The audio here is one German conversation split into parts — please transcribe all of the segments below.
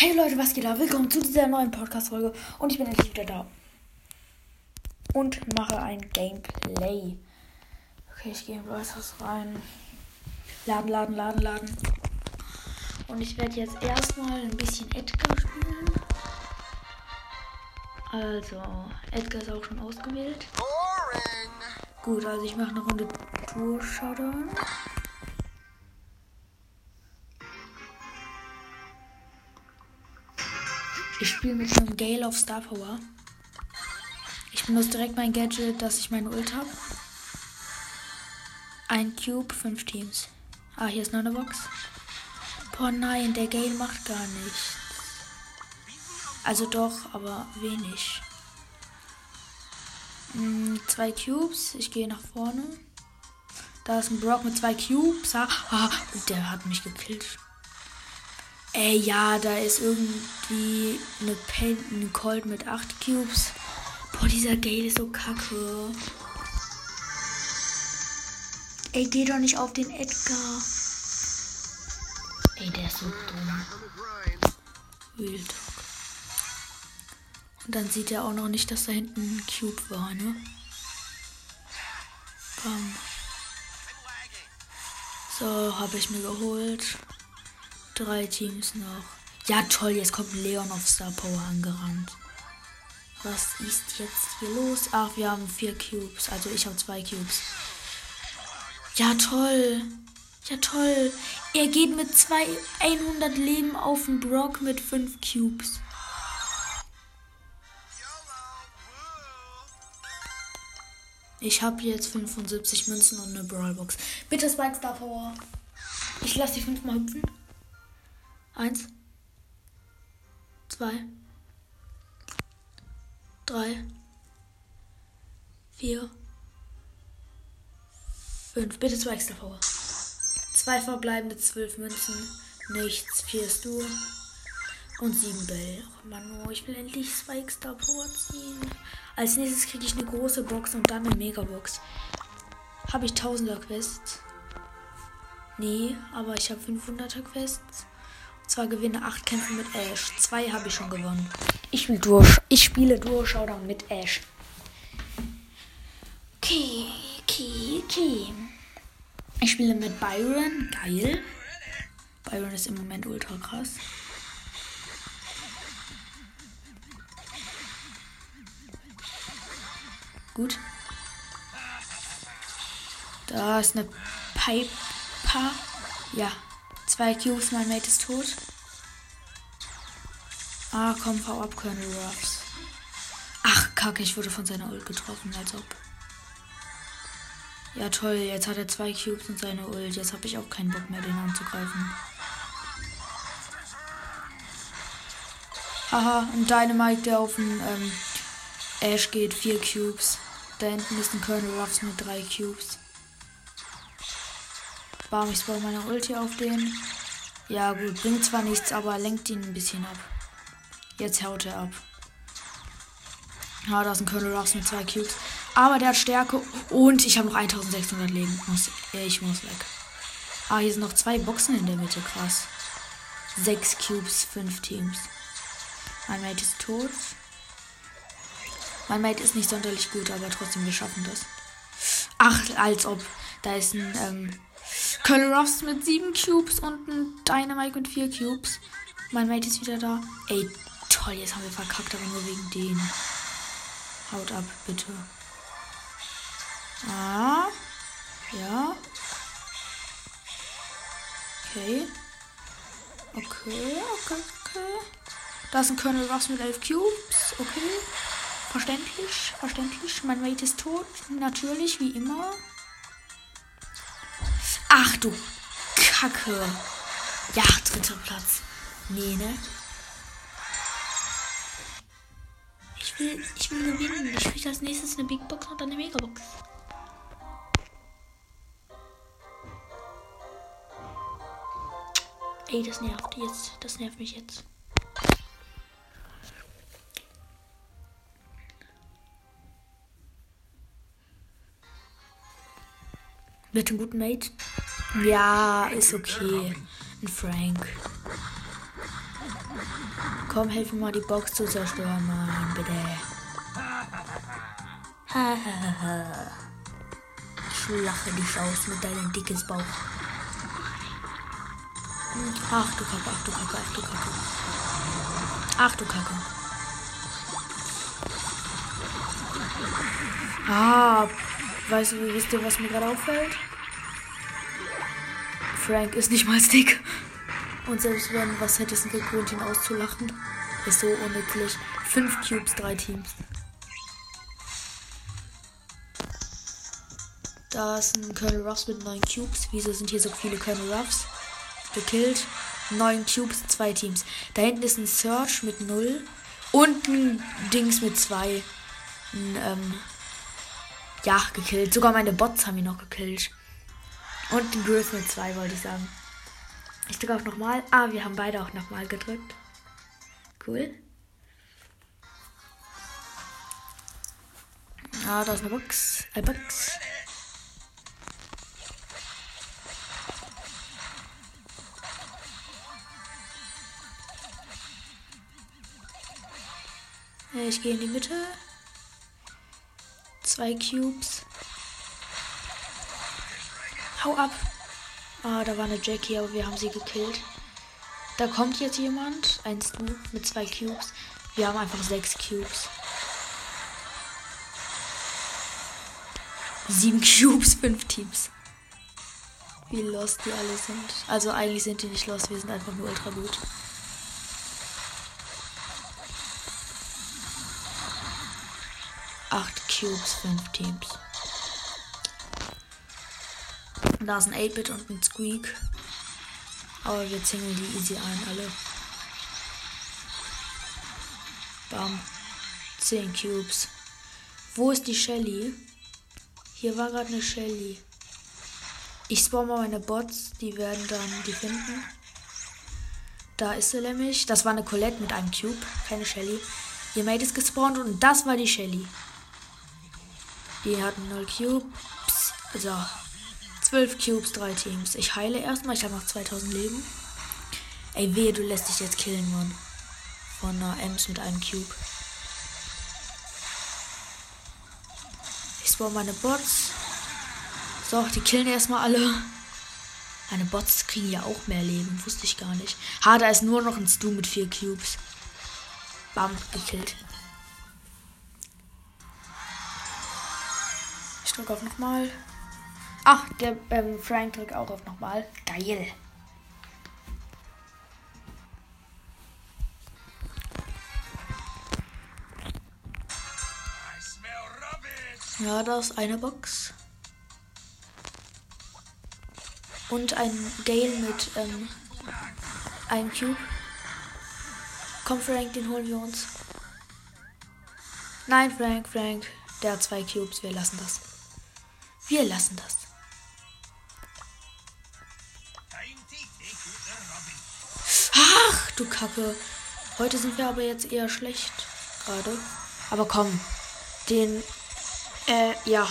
Hey Leute, was geht da? Willkommen zu dieser neuen Podcast-Folge und ich bin endlich wieder da. Und mache ein Gameplay. Okay, ich gehe in Brawlers rein. Laden, laden, laden, laden. Und ich werde jetzt erstmal ein bisschen Edgar spielen. Also, Edgar ist auch schon ausgewählt. Gut, also ich mache eine Runde Tour Showdown. Ich spiele mit einem Gale auf Star Power. Ich benutze direkt mein Gadget, dass ich meine Ult habe. Ein Cube, fünf Teams. Ah, hier ist noch eine Box. Boah, nein, der Gale macht gar nichts. Also doch, aber wenig. Hm, zwei Cubes. Ich gehe nach vorne. Da ist ein Brock mit zwei Cubes. Ah, der hat mich gekillt. Ey, ja, da ist irgendwie eine eine Colt mit 8 Cubes. Boah, dieser Gale ist so kacke. Ey, geh doch nicht auf den Edgar. Ey, der ist so dumm. Real Talk. Und dann sieht er auch noch nicht, dass da hinten ein Cube war, ne? Bam. So, habe ich mir geholt. Drei Teams noch. Ja, toll, jetzt kommt Leon auf Star Power angerannt. Was ist jetzt hier los? Ach, wir haben vier Cubes. Also ich habe zwei Cubes. Ja, toll. Ja, toll. Er geht mit zwei 100 Leben auf den Brock mit fünf Cubes. Ich habe jetzt 75 Münzen und eine Brawlbox. Bitte Spike Star Power. Ich lasse die fünfmal hüpfen. Eins. Zwei. Drei. Vier. Fünf. Bitte zwei extra Power. Zwei verbleibende zwölf Münzen. Nichts. Vier Stu. Und sieben Bell. Oh Mann, oh, ich will endlich zwei extra Power ziehen. Als nächstes kriege ich eine große Box und dann eine Megabox. Habe ich 1000er Quests? Nee, aber ich habe 500er Quests zwar gewinne 8 Kämpfe mit Ash. Zwei habe ich schon gewonnen. Ich, will Duo, ich spiele Duo Showdown mit Ash. Okay, okay, okay. Ich spiele mit Byron. Geil. Byron ist im Moment ultra krass. Gut. Da ist eine Piper. Ja, Zwei Cubes, mein Mate ist tot. Ah, komm, hau ab, Colonel Ruffs. Ach, kacke, ich wurde von seiner Ult getroffen, als ob. Ja, toll, jetzt hat er zwei Cubes und seine Ult. Jetzt habe ich auch keinen Bock mehr, den anzugreifen. Haha, ein Dynamite, der auf den ähm, Ash geht. Vier Cubes. Da hinten ist ein Colonel Ruffs mit drei Cubes. Bam, ich spawn meine Ulti auf den. Ja, gut, bringt zwar nichts, aber lenkt ihn ein bisschen ab. Jetzt haut er ab. Ja, da ist ein Colonel Ruffs mit zwei Cubes. Aber der hat Stärke und ich habe noch 1600 Leben. Muss, ich muss weg. Ah, hier sind noch zwei Boxen in der Mitte. Krass. Sechs Cubes, fünf Teams. Mein Mate ist tot. Mein Mate ist nicht sonderlich gut, aber trotzdem, wir schaffen das. Ach, als ob. Da ist ein ähm, Colonel Ruffs mit 7 Cubes und ein Dynamite mit 4 Cubes. Mein Mate ist wieder da. Ey, toll, jetzt haben wir verkackt, aber nur wegen denen. Haut ab, bitte. Ah. Ja. Okay. Okay, okay, okay. Da ist ein Colonel Ruffs mit 11 Cubes. Okay. Verständlich, verständlich. Mein Mate ist tot. Natürlich, wie immer. Du Kacke. Ja, dritter Platz. Nee, ne? Ich will, ich will gewinnen. Ich spiele als nächstes eine Big Box und dann eine Megabox. Ey, das nervt jetzt. Das nervt mich jetzt. Mit einem guten Mate. Ja, ist okay. Ein Frank. Komm, helf mir mal die Box zu zerstören, Mann, bitte. ich lache dich aus mit deinem dickes Bauch. Ach du Kacke, ach du Kacke, ach du Kacke. Ach du Kacke. Ah, weißt du, wisst ihr, was mir gerade auffällt? Frank ist nicht mal dick. Und selbst wenn was hätte es gegründet, ihn auszulachen, ist so unnützlich. Fünf Cubes, drei Teams. Da ist ein Colonel Ruffs mit neun Cubes. Wieso sind hier so viele Colonel Ruffs? Gekillt. Neun Cubes, zwei Teams. Da hinten ist ein Search mit null. Und ein Dings mit zwei. Ein, ähm, ja, gekillt. Sogar meine Bots haben ihn noch gekillt. Und den Griff mit zwei, wollte ich sagen. Ich drücke auf nochmal. Ah, wir haben beide auch nochmal gedrückt. Cool. Ah, da ist eine Box. Eine Box. Ich gehe in die Mitte. Zwei Cubes. Hau ab. Ah, da war eine Jackie, aber wir haben sie gekillt. Da kommt jetzt jemand. Eins du mit zwei Cubes. Wir haben einfach sechs Cubes. Sieben Cubes, fünf Teams. Wie lost die alle sind. Also eigentlich sind die nicht lost, wir sind einfach nur ultra gut. Acht Cubes, fünf Teams. Da ist ein 8-Bit und ein Squeak. Aber wir zingeln die easy ein, alle. Bam. 10 Cubes. Wo ist die Shelly? Hier war gerade eine Shelly. Ich spawn mal meine Bots, die werden dann die finden. Da ist sie nämlich. Das war eine Colette mit einem Cube, keine Shelly. Ihr Mate ist gespawnt und das war die Shelly. Die hatten 0 Cubes. So, 12 Cubes, 3 Teams. Ich heile erstmal. Ich habe noch 2000 Leben. Ey, wehe, du lässt dich jetzt killen, Mann. Von einer Ems mit einem Cube. Ich spawn meine Bots. So, die killen erstmal alle. Meine Bots kriegen ja auch mehr Leben. Wusste ich gar nicht. Ha, da ist nur noch ein Stu mit 4 Cubes. Bam, gekillt. Ich drücke auf nochmal. Ach, der ähm, Frank drückt auch auf nochmal. Geil. Ja, da ist eine Box. Und ein Gale mit ähm, einem Cube. Komm, Frank, den holen wir uns. Nein, Frank, Frank. Der hat zwei Cubes. Wir lassen das. Wir lassen das. Du Kacke. Heute sind wir aber jetzt eher schlecht. Gerade. Aber komm. Den. Äh, ja.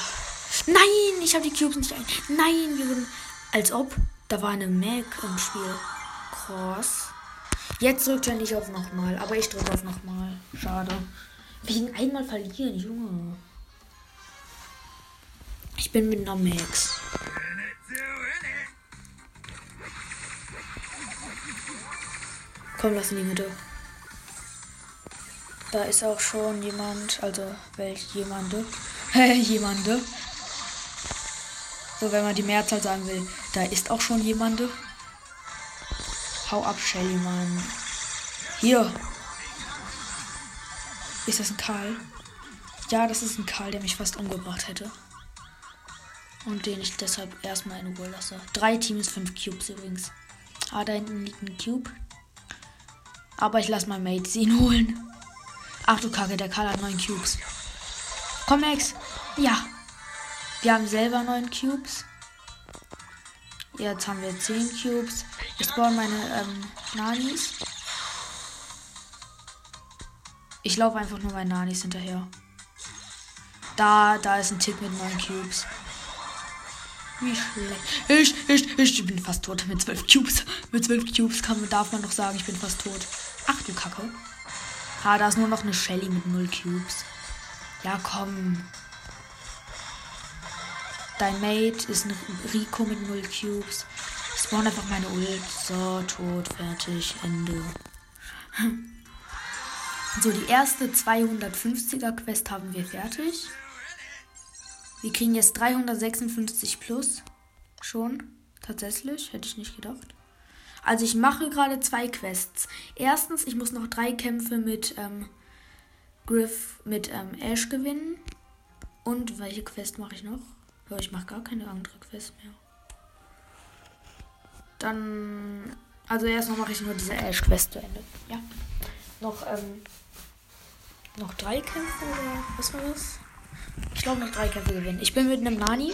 Nein, ich habe die Cubes nicht ein. Nein, wir sind. Als ob. Da war eine Mac im Spiel. Krass. Jetzt drückt er nicht auf nochmal. Aber ich drücke auf nochmal. Schade. Wegen einmal verlieren, Junge. Ich bin mit einer Max. Komm, lass in die Mitte. Da ist auch schon jemand, also welch jemande. jemande. So, wenn man die Mehrzahl sagen will, da ist auch schon jemande. Hau ab, Shelly, Mann. Hier. Ist das ein Karl? Ja, das ist ein Karl, der mich fast umgebracht hätte. Und den ich deshalb erstmal in Ruhe lasse. Drei Teams, fünf Cubes übrigens. Ah, da hinten liegt ein Cube. Aber ich lasse mal Mates ihn holen. Ach du Kacke, der Karl hat neun Cubes. Komm, Max. Ja. Wir haben selber neun Cubes. Jetzt haben wir zehn Cubes. Ich spawn meine ähm, Nanis. Ich laufe einfach nur meinen Nanis hinterher. Da, da ist ein Tick mit neun Cubes. Wie schlecht. Ich, ich, ich bin fast tot mit zwölf Cubes. Mit zwölf Cubes kann, darf man doch sagen, ich bin fast tot. Ach du Kacke. Ah, da ist nur noch eine Shelly mit 0 Cubes. Ja, komm. Dein Mate ist ein Rico mit 0 Cubes. Spawn einfach meine Ult. So, tot, fertig, Ende. So, die erste 250er Quest haben wir fertig. Wir kriegen jetzt 356 plus. Schon. Tatsächlich. Hätte ich nicht gedacht. Also ich mache gerade zwei Quests. Erstens, ich muss noch drei Kämpfe mit ähm, Griff, mit ähm, Ash gewinnen. Und welche Quest mache ich noch? Ja, ich mache gar keine andere Quest mehr. Dann, also erstmal mache ich nur diese Ash-Quest zu Ende. Ja. Noch, ähm, noch drei Kämpfe oder was war das? Ich glaube noch drei Kämpfe gewinnen. Ich bin mit einem Nani.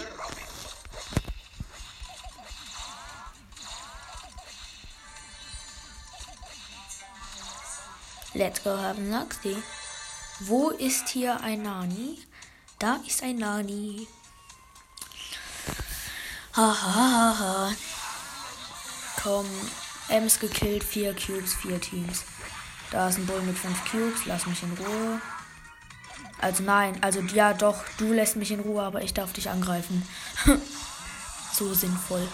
Let's go have Luxy. Wo ist hier ein Nani? Da ist ein Nani. Hahaha. Ha, ha. Komm, Ems gekillt, 4 Cubes, 4 Teams. Da ist ein Bull mit 5 Cubes, lass mich in Ruhe. Also nein, also ja doch, du lässt mich in Ruhe, aber ich darf dich angreifen. so sinnvoll.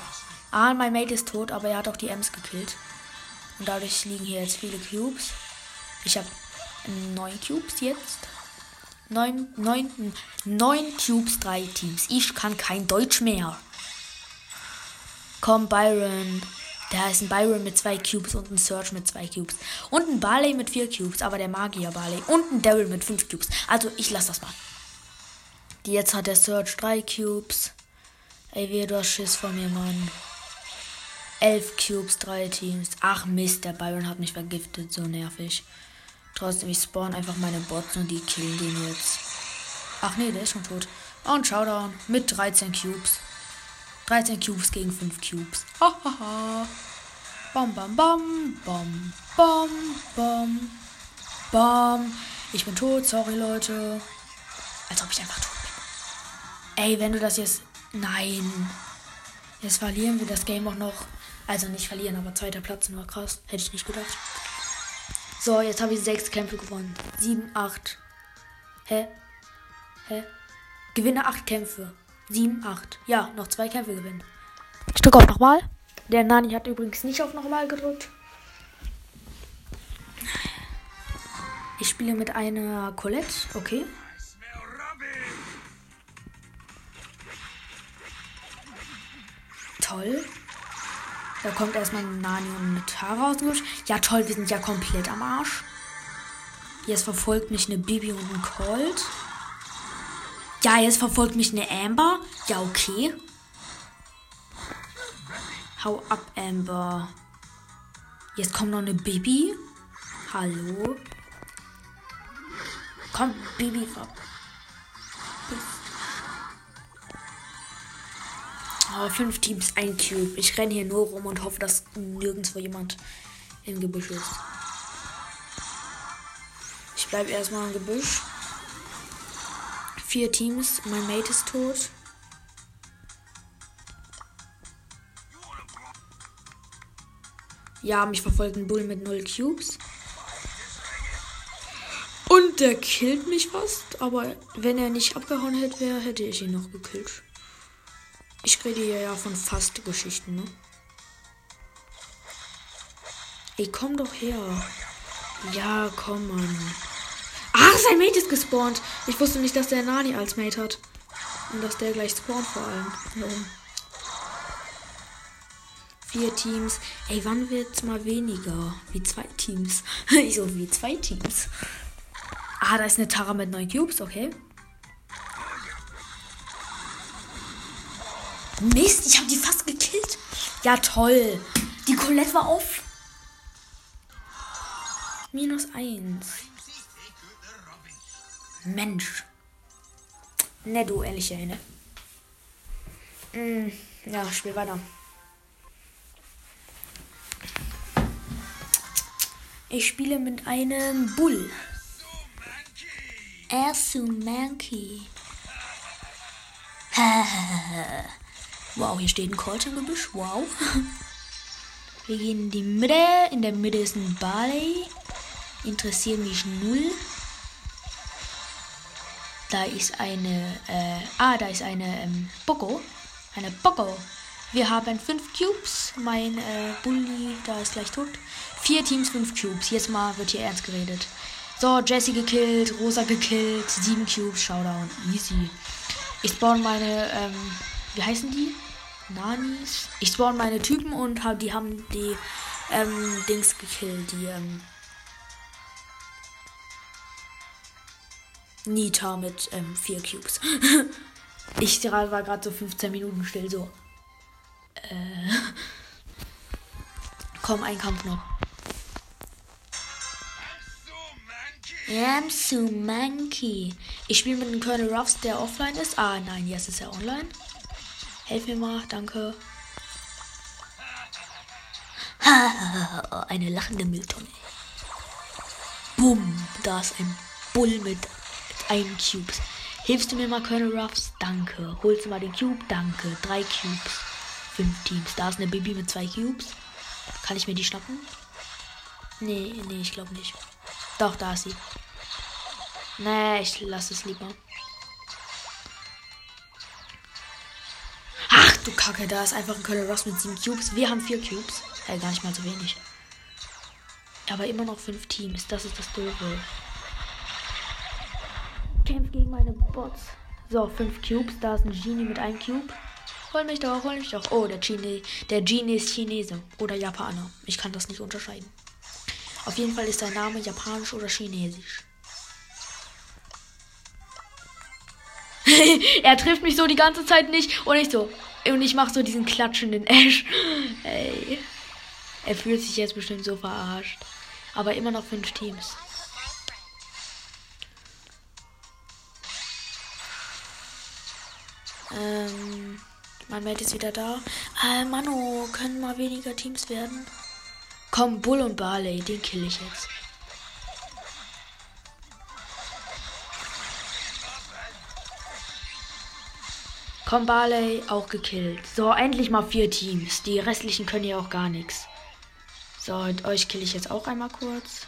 Ah, mein Mate ist tot, aber er hat auch die Ems gekillt. Und dadurch liegen hier jetzt viele Cubes. Ich habe neun Cubes jetzt. Neun, neun, neun Cubes, drei Teams. Ich kann kein Deutsch mehr. Komm, Byron. Da ist ein Byron mit zwei Cubes und ein Search mit zwei Cubes. Und ein Barley mit vier Cubes, aber der Magier Barley. Und ein Daryl mit fünf Cubes. Also, ich lasse das mal. Jetzt hat der Search drei Cubes. Ey, wie du hast Schiss von mir, Mann. Elf Cubes, drei Teams. Ach Mist, der Byron hat mich vergiftet. So nervig. Trotzdem, ich spawn einfach meine Bots und die killen den jetzt. Ach nee, der ist schon tot. Und Showdown mit 13 Cubes. 13 Cubes gegen 5 Cubes. Hahaha. bam, bam, bam, bam, bam, bam, bam. Ich bin tot, sorry Leute. Als ob ich einfach tot bin. Ey, wenn du das jetzt. Nein. Jetzt verlieren wir das Game auch noch. Also nicht verlieren, aber zweiter Platz nur krass. Hätte ich nicht gedacht. So, jetzt habe ich sechs Kämpfe gewonnen. Sieben, acht. Hä? Hä? Gewinne acht Kämpfe. Sieben, acht. Ja, noch zwei Kämpfe gewinnen. Ich drücke auf nochmal. Der Nani hat übrigens nicht auf nochmal gedrückt. Ich spiele mit einer Colette. Okay. Toll. Da kommt erstmal Nani und eine Tara aus dem Busch. Ja, toll, wir sind ja komplett am Arsch. Jetzt verfolgt mich eine Bibi und ein Colt. Ja, jetzt verfolgt mich eine Amber. Ja, okay. Hau ab, Amber. Jetzt kommt noch eine Bibi. Hallo. Komm, Bibi, Oh, fünf Teams, ein Cube. Ich renne hier nur rum und hoffe, dass nirgendwo jemand im Gebüsch ist. Ich bleibe erstmal im Gebüsch. Vier Teams, mein Mate ist tot. Ja, mich verfolgt ein Bull mit null Cubes. Und der killt mich fast. Aber wenn er nicht abgehauen hätte, hätte ich ihn noch gekillt. Ich rede hier ja von fast Geschichten, ne? Ey, komm doch her. Ja, komm, Mann. Ah, sein Mate ist gespawnt. Ich wusste nicht, dass der Nani als Mate hat. Und dass der gleich spawnt vor allem. Ja. Vier Teams. Ey, wann wird's mal weniger? Wie zwei Teams. ich so wie zwei Teams. Ah, da ist eine Tara mit neun Cubes, okay. Mist, ich habe die fast gekillt. Ja, toll. Die Colette war auf. Minus eins. Mensch. Ne, du ehrliche ne? Mm, ja, spiel weiter. Ich spiele mit einem Bull. Ersumanki. wow, hier steht ein Colt im Gebüsch. Wow. Wir gehen in die Mitte. In der Mitte ist ein Barley. interessieren mich null. Da ist eine, äh, ah, da ist eine ähm, Boko. Eine Boko. Wir haben fünf Cubes. Mein äh, Bully, da ist gleich tot. Vier Teams, fünf Cubes. Jetzt mal wird hier ernst geredet. So, Jesse gekillt, Rosa gekillt, sieben Cubes, Showdown. Easy. Ich spawn meine, ähm, wie heißen die? Nanis. Ich spawn meine Typen und hab, die haben die, ähm, Dings gekillt, die, ähm, Nita mit ähm, vier Cubes. ich war gerade so 15 Minuten still, so. Äh. Komm, ein Kampf noch. I'm so monkey. Ich spiele mit dem Colonel Ruffs, der offline ist. Ah, nein, jetzt ist er online. Helf mir mal, danke. Eine lachende Mülltonne. Bumm, da ist ein Bull mit ein Cubes. Hilfst du mir mal, Colonel Ruffs? Danke. Holst du mal den Cube? Danke. Drei Cubes. Fünf Teams. Da ist eine Baby mit zwei Cubes. Kann ich mir die schnappen? Nee, nee, ich glaube nicht. Doch, da ist sie. Nee, ich lasse es lieber. Du Kacke, da ist einfach ein Colonel Ross mit sieben Cubes. Wir haben vier Cubes. Äh, gar nicht mal so wenig. Aber immer noch fünf Teams. Das ist das Doofe kämpft gegen meine Bots. So, 5 Cubes. Da ist ein Genie mit einem Cube. Hol mich doch, hol mich doch. Oh, der Genie, der Genie ist Chinese oder Japaner. Ich kann das nicht unterscheiden. Auf jeden Fall ist sein Name japanisch oder chinesisch. er trifft mich so die ganze Zeit nicht und ich so. Und ich mache so diesen klatschenden Ash. Ey. Er fühlt sich jetzt bestimmt so verarscht. Aber immer noch fünf Teams. Ähm, mein Mate ist wieder da. Äh, Mano, können mal weniger Teams werden? Komm, Bull und Barley, den kill ich jetzt. Komm, Barley, auch gekillt. So, endlich mal vier Teams. Die restlichen können ja auch gar nichts. So, und euch kill ich jetzt auch einmal kurz.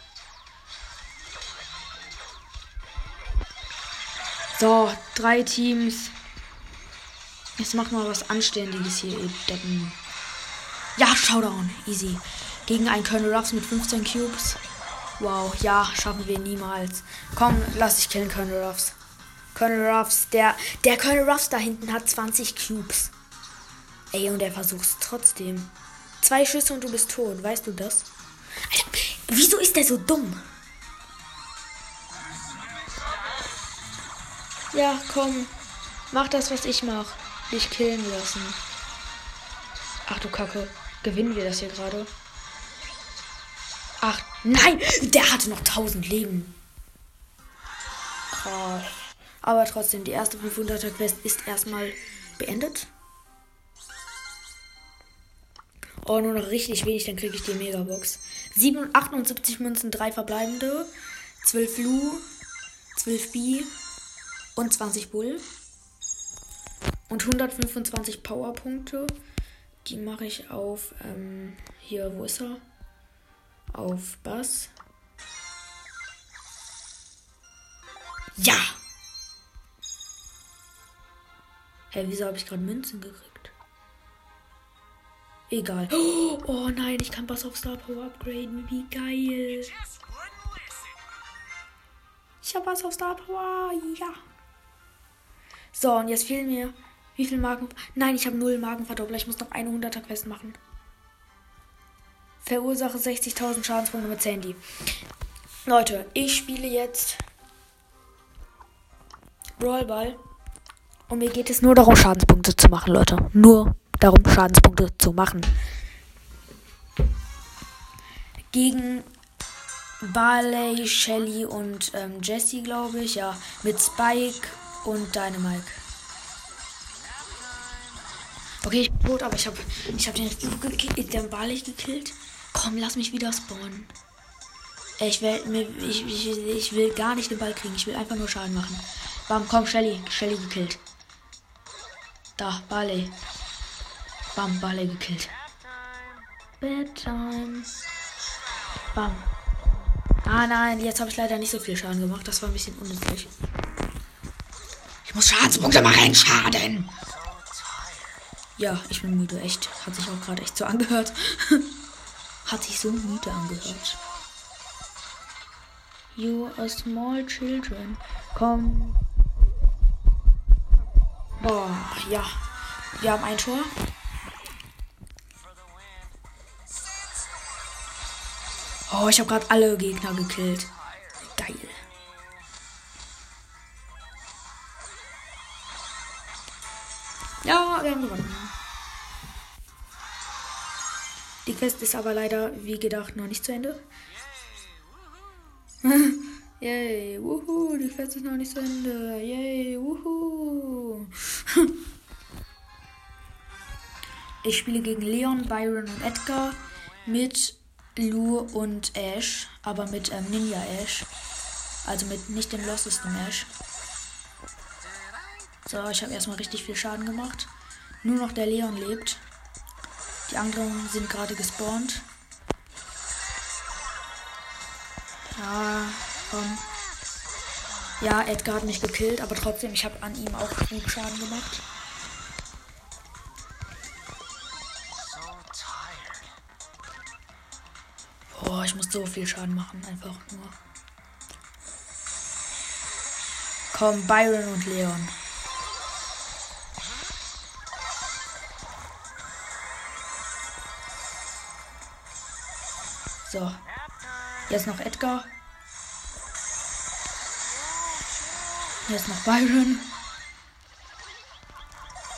So, drei Teams. Jetzt mach mal was Anständiges hier, ihr Deppen. Ja, Showdown. Easy. Gegen einen Colonel Ruffs mit 15 Cubes. Wow, ja, schaffen wir niemals. Komm, lass dich killen, Colonel Ruffs. Colonel Ruffs, der, der Colonel Ruffs da hinten hat 20 Cubes. Ey, und er versucht es trotzdem. Zwei Schüsse und du bist tot, weißt du das? Alter, wieso ist der so dumm? Ja, komm. Mach das, was ich mach dich killen lassen. Ach du Kacke. Gewinnen wir das hier gerade? Ach, nein! Der hatte noch 1000 Leben. Krass. Aber trotzdem, die erste 500er Quest ist erstmal beendet. Oh, nur noch richtig wenig, dann kriege ich die Megabox. 7, 78 Münzen, 3 verbleibende, 12 Lu, 12 B und 20 Bull. Und 125 Powerpunkte. Die mache ich auf, ähm, hier, wo ist er? Auf Bass. Ja! Hä, hey, wieso habe ich gerade Münzen gekriegt? Egal. Oh nein, ich kann Bass auf Star Power upgraden. Wie geil. Ich habe Bass auf Star Power. Ja. So, und jetzt fehlen mir wie viel Marken? Nein, ich habe null Markenverdoppler. Ich muss noch eine 100er Quest machen. Verursache 60.000 Schadenspunkte mit Sandy. Leute, ich spiele jetzt Brawlball. Und mir geht es nur darum, Schadenspunkte zu machen, Leute. Nur darum, Schadenspunkte zu machen. Gegen Barley, Shelly und ähm, Jesse, glaube ich. Ja, mit Spike und Dynamite. Okay, ich bin tot, aber ich habe ich hab den, den Barley gekillt. Komm, lass mich wieder spawnen. Ich will, ich, ich, ich will gar nicht den Ball kriegen. Ich will einfach nur Schaden machen. Bam, komm, Shelly. Shelly gekillt. Da, Barley. Bam, Barley gekillt. Bedtime. Bam. Ah nein, jetzt habe ich leider nicht so viel Schaden gemacht. Das war ein bisschen unnötig. Ich muss Schadenspunkte machen, Schaden. Ja, ich bin müde, echt. Hat sich auch gerade echt so angehört. Hat sich so müde angehört. You are small children. Komm. Boah, ja. Wir haben ein Tor. Oh, ich habe gerade alle Gegner gekillt. Geil. Ja, wir haben gewonnen. Die Quest ist aber leider, wie gedacht, noch nicht zu Ende. Yay, wuhu, die Quest ist noch nicht zu Ende. Yay, wuhu. ich spiele gegen Leon, Byron und Edgar mit Lou und Ash, aber mit ähm, Ninja Ash. Also mit nicht dem lostesten Ash. So, ich habe erstmal richtig viel Schaden gemacht. Nur noch der Leon lebt. Die anderen sind gerade gespawnt. Ja, komm. Ja, Edgar hat mich gekillt, aber trotzdem, ich habe an ihm auch genug Schaden gemacht. Boah, ich muss so viel Schaden machen, einfach nur. Komm, Byron und Leon. So. Jetzt noch Edgar. Jetzt noch Byron.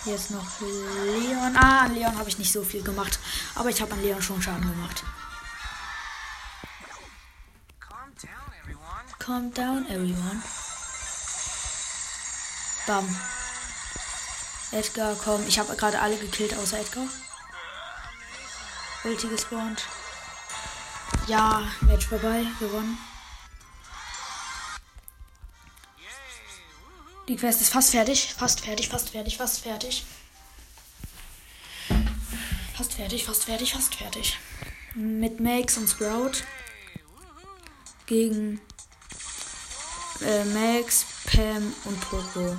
Jetzt noch Leon. Ah, an Leon habe ich nicht so viel gemacht. Aber ich habe an Leon schon Schaden gemacht. Calm down, everyone. Bam. Edgar, komm. Ich habe gerade alle gekillt, außer Edgar. Ulti gespawnt. Ja, Match vorbei. Gewonnen. Die Quest ist fast fertig. Fast fertig, fast fertig, fast fertig. Fast fertig, fast fertig, fast fertig. Mit Max und Sprout. Gegen äh, Max, Pam und Poco.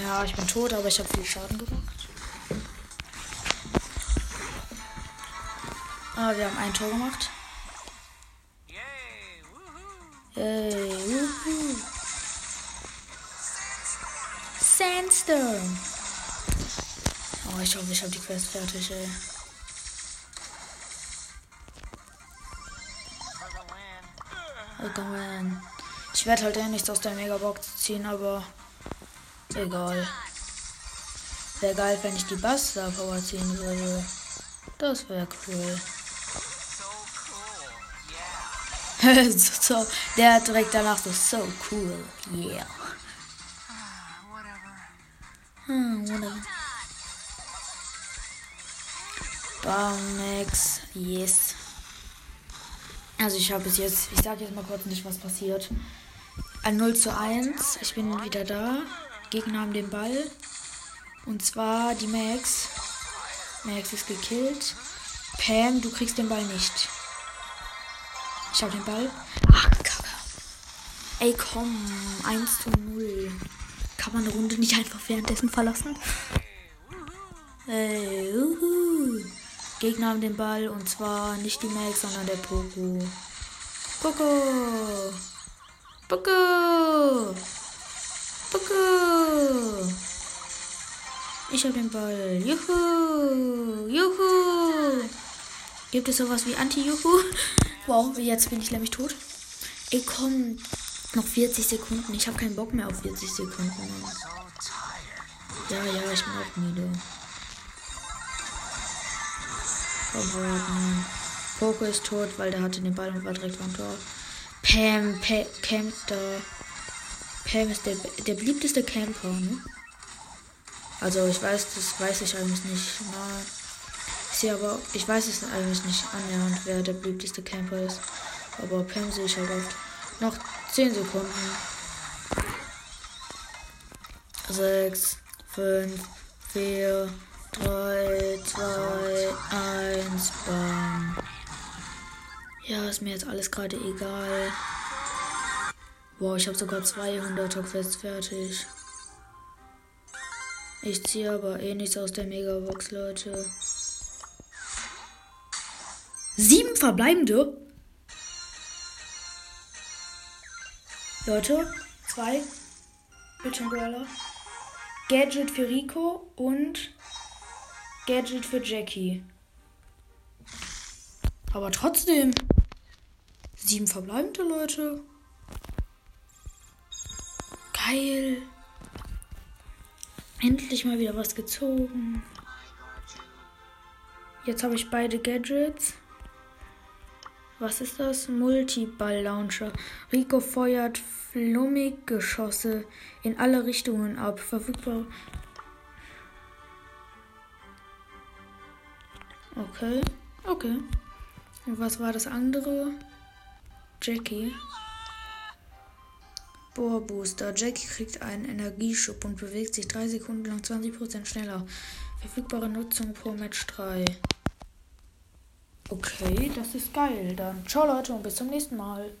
Ja, ich bin tot, aber ich habe viel Schaden gemacht. Ah, wir haben ein Tor gemacht. Yay, wuhu. Sandstorm. Oh, ich hoffe, ich habe die Quest fertig, ey. Willkommen. Ich werde halt eh nichts aus der Megabox ziehen, aber egal. Wäre geil, wenn ich die Buster Power ziehen würde. Das wäre cool. so, so, der direkt danach so, so cool, yeah. Hm, whatever. Baumex, yes. Also ich habe bis jetzt, ich sage jetzt mal kurz nicht, was passiert. Ein 0 zu 1. Ich bin wieder da. Gegner haben den Ball. Und zwar die Max. Max ist gekillt. Pam, du kriegst den Ball nicht. Ich habe den Ball. Ach, Kacke. Ey, komm. 1 zu 0. Kann man eine Runde nicht einfach währenddessen verlassen? Ey, uhu. Gegner haben den Ball und zwar nicht die Max, sondern der Poco. Poco! Poco! Poco! Ich habe den Ball. Juhu! Juhu! Gibt es sowas wie Anti-Juhu? Wow, jetzt bin ich nämlich tot. Ey, komm. Noch 40 Sekunden. Ich habe keinen Bock mehr auf 40 Sekunden. Ja, ja, ich bin auch müde. verborgen. Poco ist tot, weil der hatte den Ball und war direkt vom Tor. Pam, Pam campt da. Pam ist der, der beliebteste Camper, ne? Also ich weiß, das weiß ich eigentlich nicht. Ich sehe aber, ich weiß es eigentlich nicht annähernd, wer der beliebteste Camper ist. Aber Pam sehe ich halt oft. Noch 10 Sekunden. 6, 5, 4, 3, 2, 1, bam. Ja, ist mir jetzt alles gerade egal. Wow, ich habe sogar 200er Quests fertig. Ich ziehe aber eh nichts aus der Megabox, Leute. Verbleibende. Leute, zwei Bildschirmbrawler. Gadget für Rico und Gadget für Jackie. Aber trotzdem. Sieben verbleibende Leute. Geil. Endlich mal wieder was gezogen. Jetzt habe ich beide Gadgets. Was ist das? Multiball-Launcher. Rico feuert Flummig-Geschosse in alle Richtungen ab. Verfügbar. Okay. Okay. Und was war das andere? Jackie. Bohrbooster. Jackie kriegt einen Energieschub und bewegt sich 3 Sekunden lang 20% schneller. Verfügbare Nutzung pro Match 3. Okay, das ist geil. Dann ciao Leute und bis zum nächsten Mal.